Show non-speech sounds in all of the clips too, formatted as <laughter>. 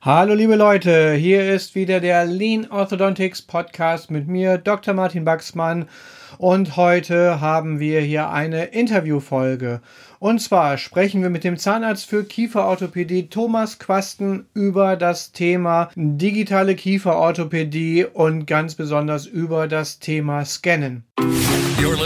Hallo liebe Leute, hier ist wieder der Lean Orthodontics Podcast mit mir, Dr. Martin Baxmann. Und heute haben wir hier eine Interviewfolge. Und zwar sprechen wir mit dem Zahnarzt für Kieferorthopädie Thomas Quasten über das Thema digitale Kieferorthopädie und ganz besonders über das Thema Scannen.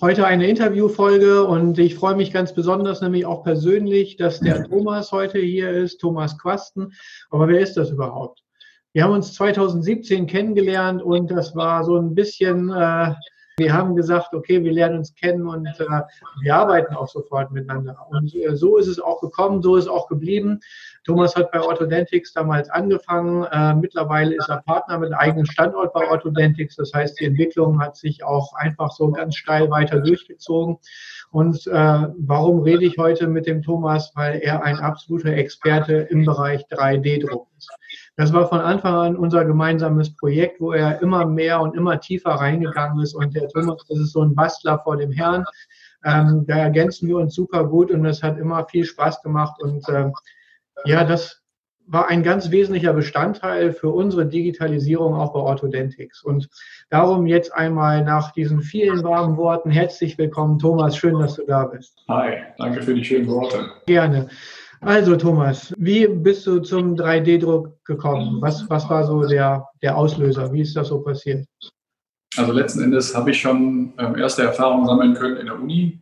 Heute eine Interviewfolge und ich freue mich ganz besonders, nämlich auch persönlich, dass der <laughs> Thomas heute hier ist, Thomas Quasten. Aber wer ist das überhaupt? Wir haben uns 2017 kennengelernt und das war so ein bisschen, äh, wir haben gesagt, okay, wir lernen uns kennen und äh, wir arbeiten auch sofort miteinander. Und äh, so ist es auch gekommen, so ist es auch geblieben. Thomas hat bei Orthodentics damals angefangen. Äh, mittlerweile ist er Partner mit einem eigenen Standort bei Orthodentics. Das heißt, die Entwicklung hat sich auch einfach so ganz steil weiter durchgezogen. Und äh, warum rede ich heute mit dem Thomas? Weil er ein absoluter Experte im Bereich 3D-Druck ist. Das war von Anfang an unser gemeinsames Projekt, wo er immer mehr und immer tiefer reingegangen ist. Und der Thomas, das ist so ein Bastler vor dem Herrn. Ähm, da ergänzen wir uns super gut und es hat immer viel Spaß gemacht. Und äh, ja, das war ein ganz wesentlicher Bestandteil für unsere Digitalisierung auch bei Orthodentics. Und darum jetzt einmal nach diesen vielen warmen Worten herzlich willkommen, Thomas. Schön, dass du da bist. Hi, danke für die schönen Worte. Gerne. Also Thomas, wie bist du zum 3D-Druck gekommen? Was, was war so der, der Auslöser? Wie ist das so passiert? Also letzten Endes habe ich schon ähm, erste Erfahrungen sammeln können in der Uni.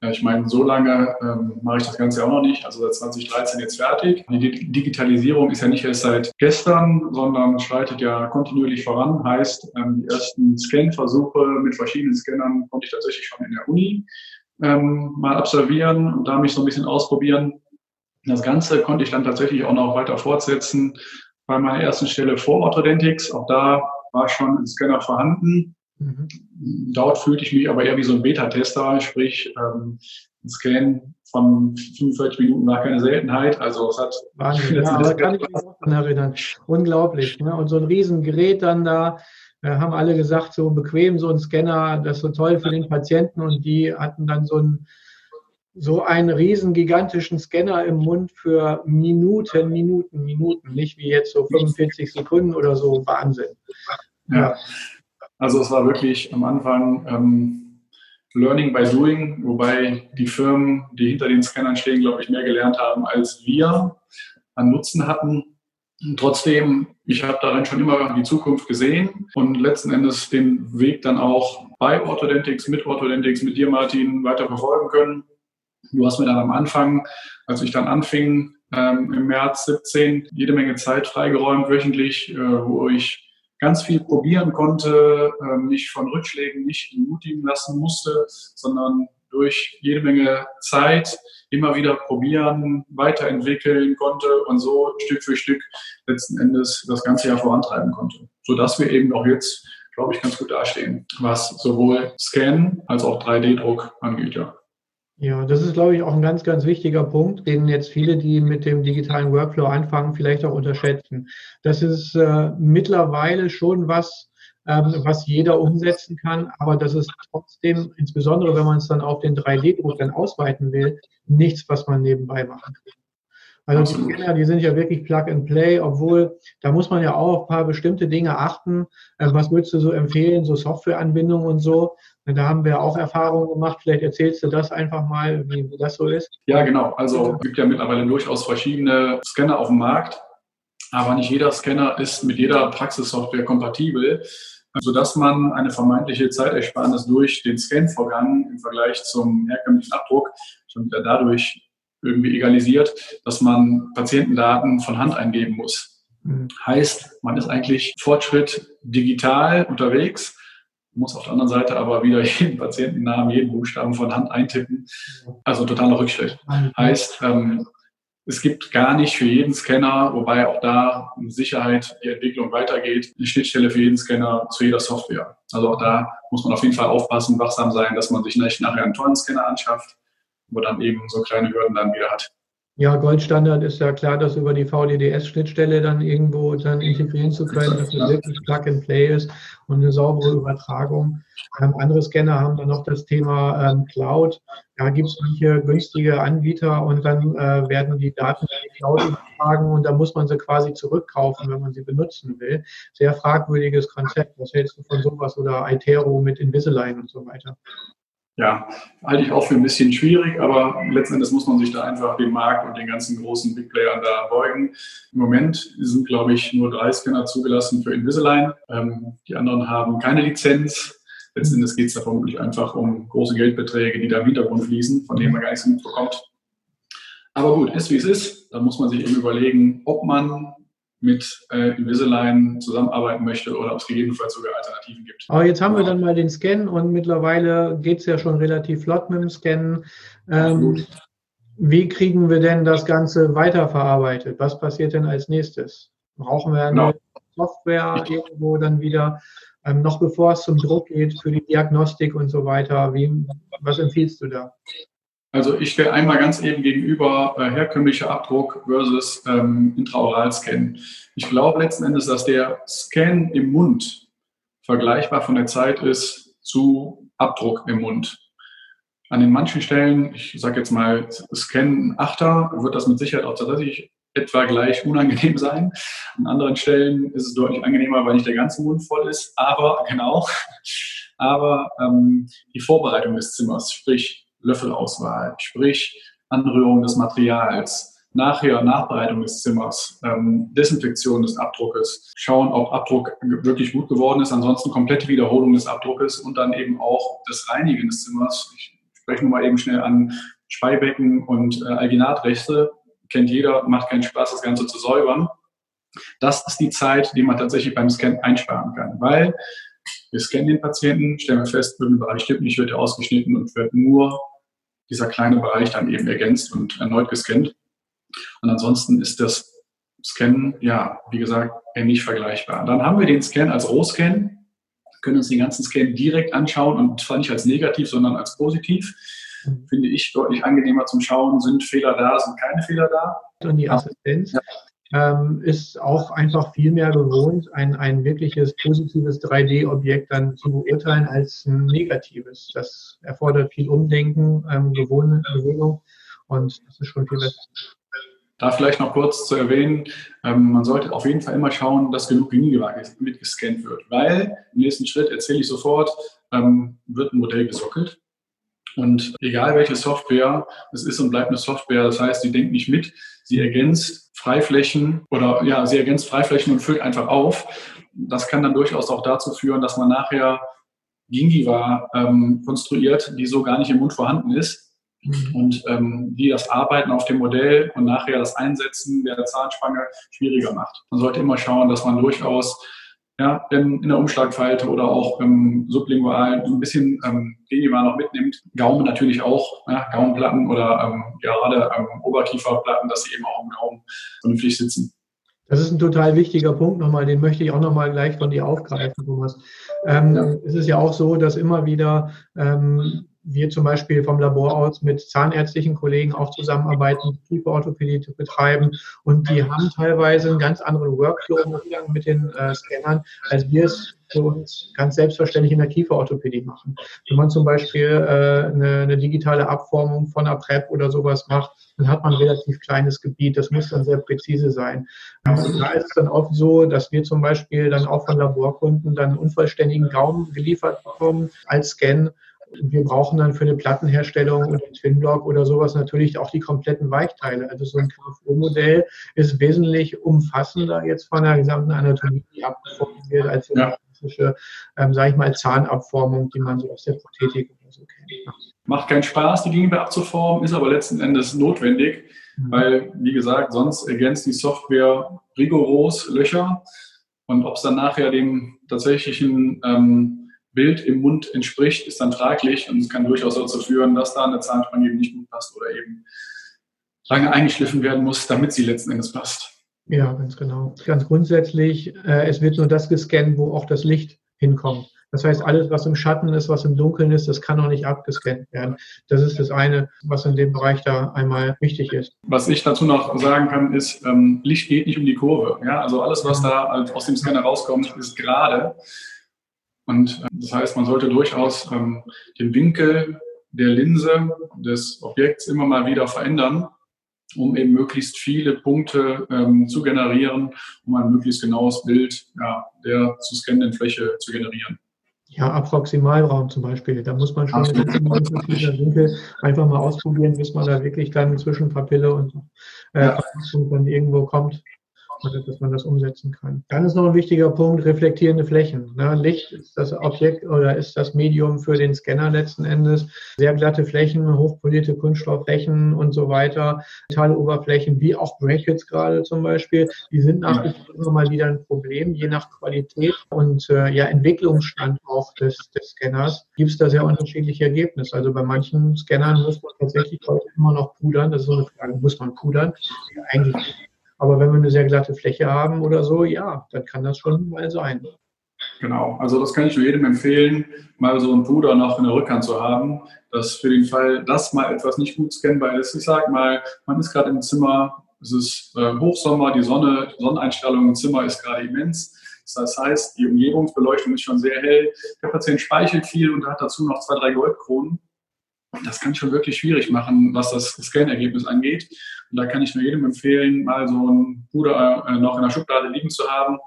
Ich meine, so lange ähm, mache ich das Ganze auch noch nicht, also seit 2013 jetzt fertig. Die Digitalisierung ist ja nicht erst seit gestern, sondern schreitet ja kontinuierlich voran. Heißt, ähm, die ersten Scan-Versuche mit verschiedenen Scannern konnte ich tatsächlich schon in der Uni ähm, mal absolvieren und da mich so ein bisschen ausprobieren. Das Ganze konnte ich dann tatsächlich auch noch weiter fortsetzen bei meiner ersten Stelle vor Orthodentics. Auch da war schon ein Scanner vorhanden. Mhm. Dort fühlte ich mich aber eher wie so ein Beta-Tester, sprich ähm, ein Scan von 45 Minuten war keine Seltenheit. Also es hat Wahnsinn, <laughs> ja, aber kann ich mich auch daran erinnern. Unglaublich. Ne? Und so ein Riesengerät dann da, äh, haben alle gesagt, so bequem, so ein Scanner, das ist so toll für den Patienten und die hatten dann so ein so einen riesen gigantischen Scanner im Mund für Minuten, Minuten, Minuten, nicht wie jetzt so 45 Sekunden oder so Wahnsinn. Ja. Also es war wirklich am Anfang ähm, Learning by Doing, wobei die Firmen, die hinter den Scannern stehen, glaube ich, mehr gelernt haben, als wir an Nutzen hatten. trotzdem, ich habe darin schon immer die Zukunft gesehen und letzten Endes den Weg dann auch bei Orthodentics, mit Orthodentics, mit dir, Martin, weiter verfolgen können. Du hast mir dann am Anfang, als ich dann anfing, ähm, im März 17, jede Menge Zeit freigeräumt, wöchentlich, äh, wo ich ganz viel probieren konnte, mich von Rückschlägen nicht entmutigen lassen musste, sondern durch jede Menge Zeit immer wieder probieren, weiterentwickeln konnte und so Stück für Stück letzten Endes das ganze Jahr vorantreiben konnte. Sodass wir eben auch jetzt, glaube ich, ganz gut dastehen, was sowohl Scan als auch 3D-Druck angeht. Ja. Ja, das ist, glaube ich, auch ein ganz, ganz wichtiger Punkt, den jetzt viele, die mit dem digitalen Workflow anfangen, vielleicht auch unterschätzen. Das ist äh, mittlerweile schon was, ähm, was jeder umsetzen kann, aber das ist trotzdem, insbesondere wenn man es dann auf den 3D-Druck dann ausweiten will, nichts, was man nebenbei machen kann. Also die Scanner, die sind ja wirklich Plug and Play, obwohl da muss man ja auch auf ein paar bestimmte Dinge achten. Äh, was würdest du so empfehlen, so Softwareanbindungen und so? Da haben wir auch Erfahrungen gemacht. Vielleicht erzählst du das einfach mal, wie das so ist. Ja, genau. Also es gibt ja mittlerweile durchaus verschiedene Scanner auf dem Markt, aber nicht jeder Scanner ist mit jeder Praxissoftware kompatibel, sodass man eine vermeintliche Zeitersparnis durch den Scan-Vorgang im Vergleich zum herkömmlichen Abdruck schon wieder dadurch irgendwie egalisiert, dass man Patientendaten von Hand eingeben muss. Mhm. Heißt, man ist eigentlich Fortschritt digital unterwegs, muss auf der anderen Seite aber wieder <laughs> jeden Patientennamen, jeden Buchstaben von Hand eintippen. Also totaler Rückschritt. Heißt, ähm, es gibt gar nicht für jeden Scanner, wobei auch da mit Sicherheit die Entwicklung weitergeht, eine Schnittstelle für jeden Scanner zu jeder Software. Also auch da muss man auf jeden Fall aufpassen, wachsam sein, dass man sich nicht nachher einen tollen Scanner anschafft, wo dann eben so kleine Hürden dann wieder hat. Ja, Goldstandard ist ja klar, dass über die VDDS-Schnittstelle dann irgendwo dann integrieren zu können, dass es wirklich Plug and Play ist und eine saubere Übertragung. Ähm, andere Scanner haben dann noch das Thema ähm, Cloud. Da gibt es manche günstige Anbieter und dann äh, werden die Daten in die Cloud übertragen und da muss man sie quasi zurückkaufen, wenn man sie benutzen will. Sehr fragwürdiges Konzept. Was hältst du von sowas oder Itero mit Invisalign und so weiter? Ja, halte ich auch für ein bisschen schwierig, aber letzten Endes muss man sich da einfach dem Markt und den ganzen großen Big Playern da beugen. Im Moment sind, glaube ich, nur drei Scanner zugelassen für Invisalign. Ähm, die anderen haben keine Lizenz. Letzten Endes geht es da vermutlich einfach um große Geldbeträge, die da im Hintergrund fließen, von denen man gar nichts mitbekommt. Aber gut, ist wie es ist. Da muss man sich eben überlegen, ob man mit äh, Invisalign zusammenarbeiten möchte oder ob es gegebenenfalls sogar Alternativen gibt. Aber jetzt haben wir dann mal den Scan und mittlerweile geht es ja schon relativ flott mit dem Scan. Ähm, wie kriegen wir denn das Ganze weiterverarbeitet? Was passiert denn als nächstes? Brauchen wir eine genau. Software irgendwo dann wieder, ähm, noch bevor es zum Druck geht, für die Diagnostik und so weiter? Wie, was empfiehlst du da? Also ich stelle einmal ganz eben gegenüber äh, herkömmlicher Abdruck versus ähm, Intraoral-Scan. Ich glaube letzten Endes, dass der Scan im Mund vergleichbar von der Zeit ist zu Abdruck im Mund. An den manchen Stellen, ich sage jetzt mal Scan Achter, wird das mit Sicherheit auch tatsächlich etwa gleich unangenehm <laughs> sein. An anderen Stellen ist es deutlich angenehmer, weil nicht der ganze Mund voll ist. Aber <laughs> genau, aber ähm, die Vorbereitung des Zimmers, sprich Löffelauswahl, sprich Anrührung des Materials, Nachher Nachbereitung des Zimmers, ähm, Desinfektion des Abdruckes, schauen, ob Abdruck wirklich gut geworden ist, ansonsten komplette Wiederholung des Abdruckes und dann eben auch das Reinigen des Zimmers. Ich spreche nur mal eben schnell an Speibecken und äh, Alginatreste. Kennt jeder, macht keinen Spaß, das Ganze zu säubern. Das ist die Zeit, die man tatsächlich beim Scan einsparen kann, weil wir scannen den Patienten, stellen wir fest, irgendein Bereich stimmt nicht, wird er ausgeschnitten und wird nur dieser kleine Bereich dann eben ergänzt und erneut gescannt. Und ansonsten ist das Scannen, ja, wie gesagt, ähnlich vergleichbar. Dann haben wir den Scan als Rohscan, können uns den ganzen Scan direkt anschauen und zwar nicht als negativ, sondern als positiv. Finde ich deutlich angenehmer zum Schauen. Sind Fehler da, sind keine Fehler da? Und die Assistenz ja ähm, ist auch einfach viel mehr gewohnt, ein, ein wirkliches positives 3D-Objekt dann zu beurteilen als ein negatives. Das erfordert viel Umdenken, ähm, Gewöhnung und das ist schon viel besser. Da vielleicht noch kurz zu erwähnen, ähm, man sollte auf jeden Fall immer schauen, dass genug Gingiva mitgescannt wird, weil im nächsten Schritt erzähle ich sofort, ähm, wird ein Modell gesockelt und egal welche Software, es ist und bleibt eine Software. Das heißt, sie denkt nicht mit, sie ergänzt Freiflächen oder ja, sie ergänzt Freiflächen und füllt einfach auf. Das kann dann durchaus auch dazu führen, dass man nachher Gingiva ähm, konstruiert, die so gar nicht im Mund vorhanden ist. Mhm. Und ähm, die das Arbeiten auf dem Modell und nachher das Einsetzen der Zahnspange schwieriger macht. Man sollte immer schauen, dass man durchaus ja, in, in der Umschlagfalte oder auch im sublingual ein bisschen ähm, Genima noch mitnimmt. Gaumen natürlich auch, ja, Gaumenplatten oder ähm, gerade ähm, Oberkieferplatten, dass sie eben auch im Gaumen vernünftig sitzen. Das ist ein total wichtiger Punkt nochmal, den möchte ich auch nochmal gleich von dir aufgreifen, Thomas. Ähm, ja. Es ist ja auch so, dass immer wieder ähm, wir zum Beispiel vom Labor aus mit zahnärztlichen Kollegen auch zusammenarbeiten, Kieferorthopädie betreiben. Und die haben teilweise einen ganz anderen Workflow mit den äh, Scannern, als wir es für uns ganz selbstverständlich in der Kieferorthopädie machen. Wenn man zum Beispiel äh, eine, eine digitale Abformung von einer PrEP oder sowas macht, dann hat man ein relativ kleines Gebiet. Das muss dann sehr präzise sein. da ist es dann oft so, dass wir zum Beispiel dann auch von Laborkunden dann einen unvollständigen Gaumen geliefert bekommen als Scan wir brauchen dann für eine Plattenherstellung und den Twinblock oder sowas natürlich auch die kompletten Weichteile. Also so ein KFO-Modell ist wesentlich umfassender jetzt von der gesamten Anatomie, die abgeformt wird, als eine klassische, ähm, sage ich mal, Zahnabformung, die man so aus der Prothetik oder so kennt. Macht keinen Spaß, die Gegenwehr abzuformen, ist aber letzten Endes notwendig, mhm. weil, wie gesagt, sonst ergänzt die Software rigoros Löcher. Und ob es dann nachher dem tatsächlichen ähm, Bild im Mund entspricht, ist dann fraglich und es kann durchaus dazu führen, dass da eine Zahnspange eben nicht gut passt oder eben lange eingeschliffen werden muss, damit sie letzten Endes passt. Ja, ganz genau. Ganz grundsätzlich, äh, es wird nur das gescannt, wo auch das Licht hinkommt. Das heißt, alles, was im Schatten ist, was im Dunkeln ist, das kann auch nicht abgescannt werden. Das ist das eine, was in dem Bereich da einmal wichtig ist. Was ich dazu noch sagen kann, ist, ähm, Licht geht nicht um die Kurve. Ja? Also alles, was da halt aus dem Scanner rauskommt, ist gerade. Und äh, das heißt, man sollte durchaus ähm, den Winkel der Linse des Objekts immer mal wieder verändern, um eben möglichst viele Punkte ähm, zu generieren, um ein möglichst genaues Bild ja, der zu scannenden Fläche zu generieren. Ja, Approximalraum zum Beispiel. Da muss man schon mit Winkel einfach mal ausprobieren, bis man da wirklich dann zwischen Papille und äh, ja. dann irgendwo kommt dass man das umsetzen kann. Dann ist noch ein wichtiger Punkt, reflektierende Flächen. Ne? Licht ist das Objekt oder ist das Medium für den Scanner letzten Endes. Sehr glatte Flächen, hochpolierte Kunststoffflächen und so weiter, Metalloberflächen, wie auch Brackets gerade zum Beispiel, die sind nach wie vor immer mal wieder ein Problem, je nach Qualität und äh, ja, Entwicklungsstand auch des, des Scanners gibt es da sehr unterschiedliche Ergebnisse. Also bei manchen Scannern muss man tatsächlich heute immer noch pudern. Das ist so eine Frage, muss man pudern? Ja, eigentlich aber wenn wir eine sehr glatte Fläche haben oder so, ja, dann kann das schon mal sein. Genau, also das kann ich nur jedem empfehlen, mal so einen Puder noch in der Rückhand zu haben, dass für den Fall, dass mal etwas nicht gut scannbar ist. Ich sage mal, man ist gerade im Zimmer, es ist äh, Hochsommer, die Sonne, die Sonneneinstrahlung im Zimmer ist gerade immens. Das heißt, die Umgebungsbeleuchtung ist schon sehr hell. Der Patient speichelt viel und hat dazu noch zwei, drei Goldkronen. Das kann schon wirklich schwierig machen, was das Scan-Ergebnis angeht. Und da kann ich nur jedem empfehlen, mal so einen Puder äh, noch in der Schublade liegen zu haben.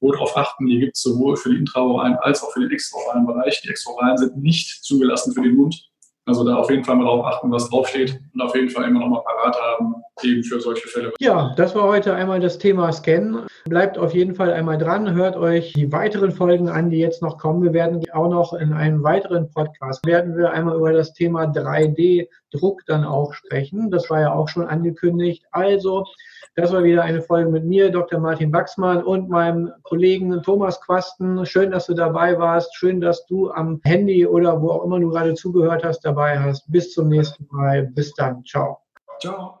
Wo darauf achten, die gibt es sowohl für den intraoralen als auch für den extraoralen Bereich. Die extraoralen sind nicht zugelassen für den Mund. Also da auf jeden Fall mal darauf achten, was draufsteht und auf jeden Fall immer noch mal parat haben, eben für solche Fälle. Ja, das war heute einmal das Thema Scan. Bleibt auf jeden Fall einmal dran, hört euch die weiteren Folgen an, die jetzt noch kommen. Wir werden auch noch in einem weiteren Podcast, werden wir einmal über das Thema 3D-Druck dann auch sprechen. Das war ja auch schon angekündigt. Also, das war wieder eine Folge mit mir, Dr. Martin Wachsmann und meinem Kollegen Thomas Quasten. Schön, dass du dabei warst. Schön, dass du am Handy oder wo auch immer du gerade zugehört hast, dabei hast. Bis zum nächsten Mal. Bis dann. Ciao. Ciao.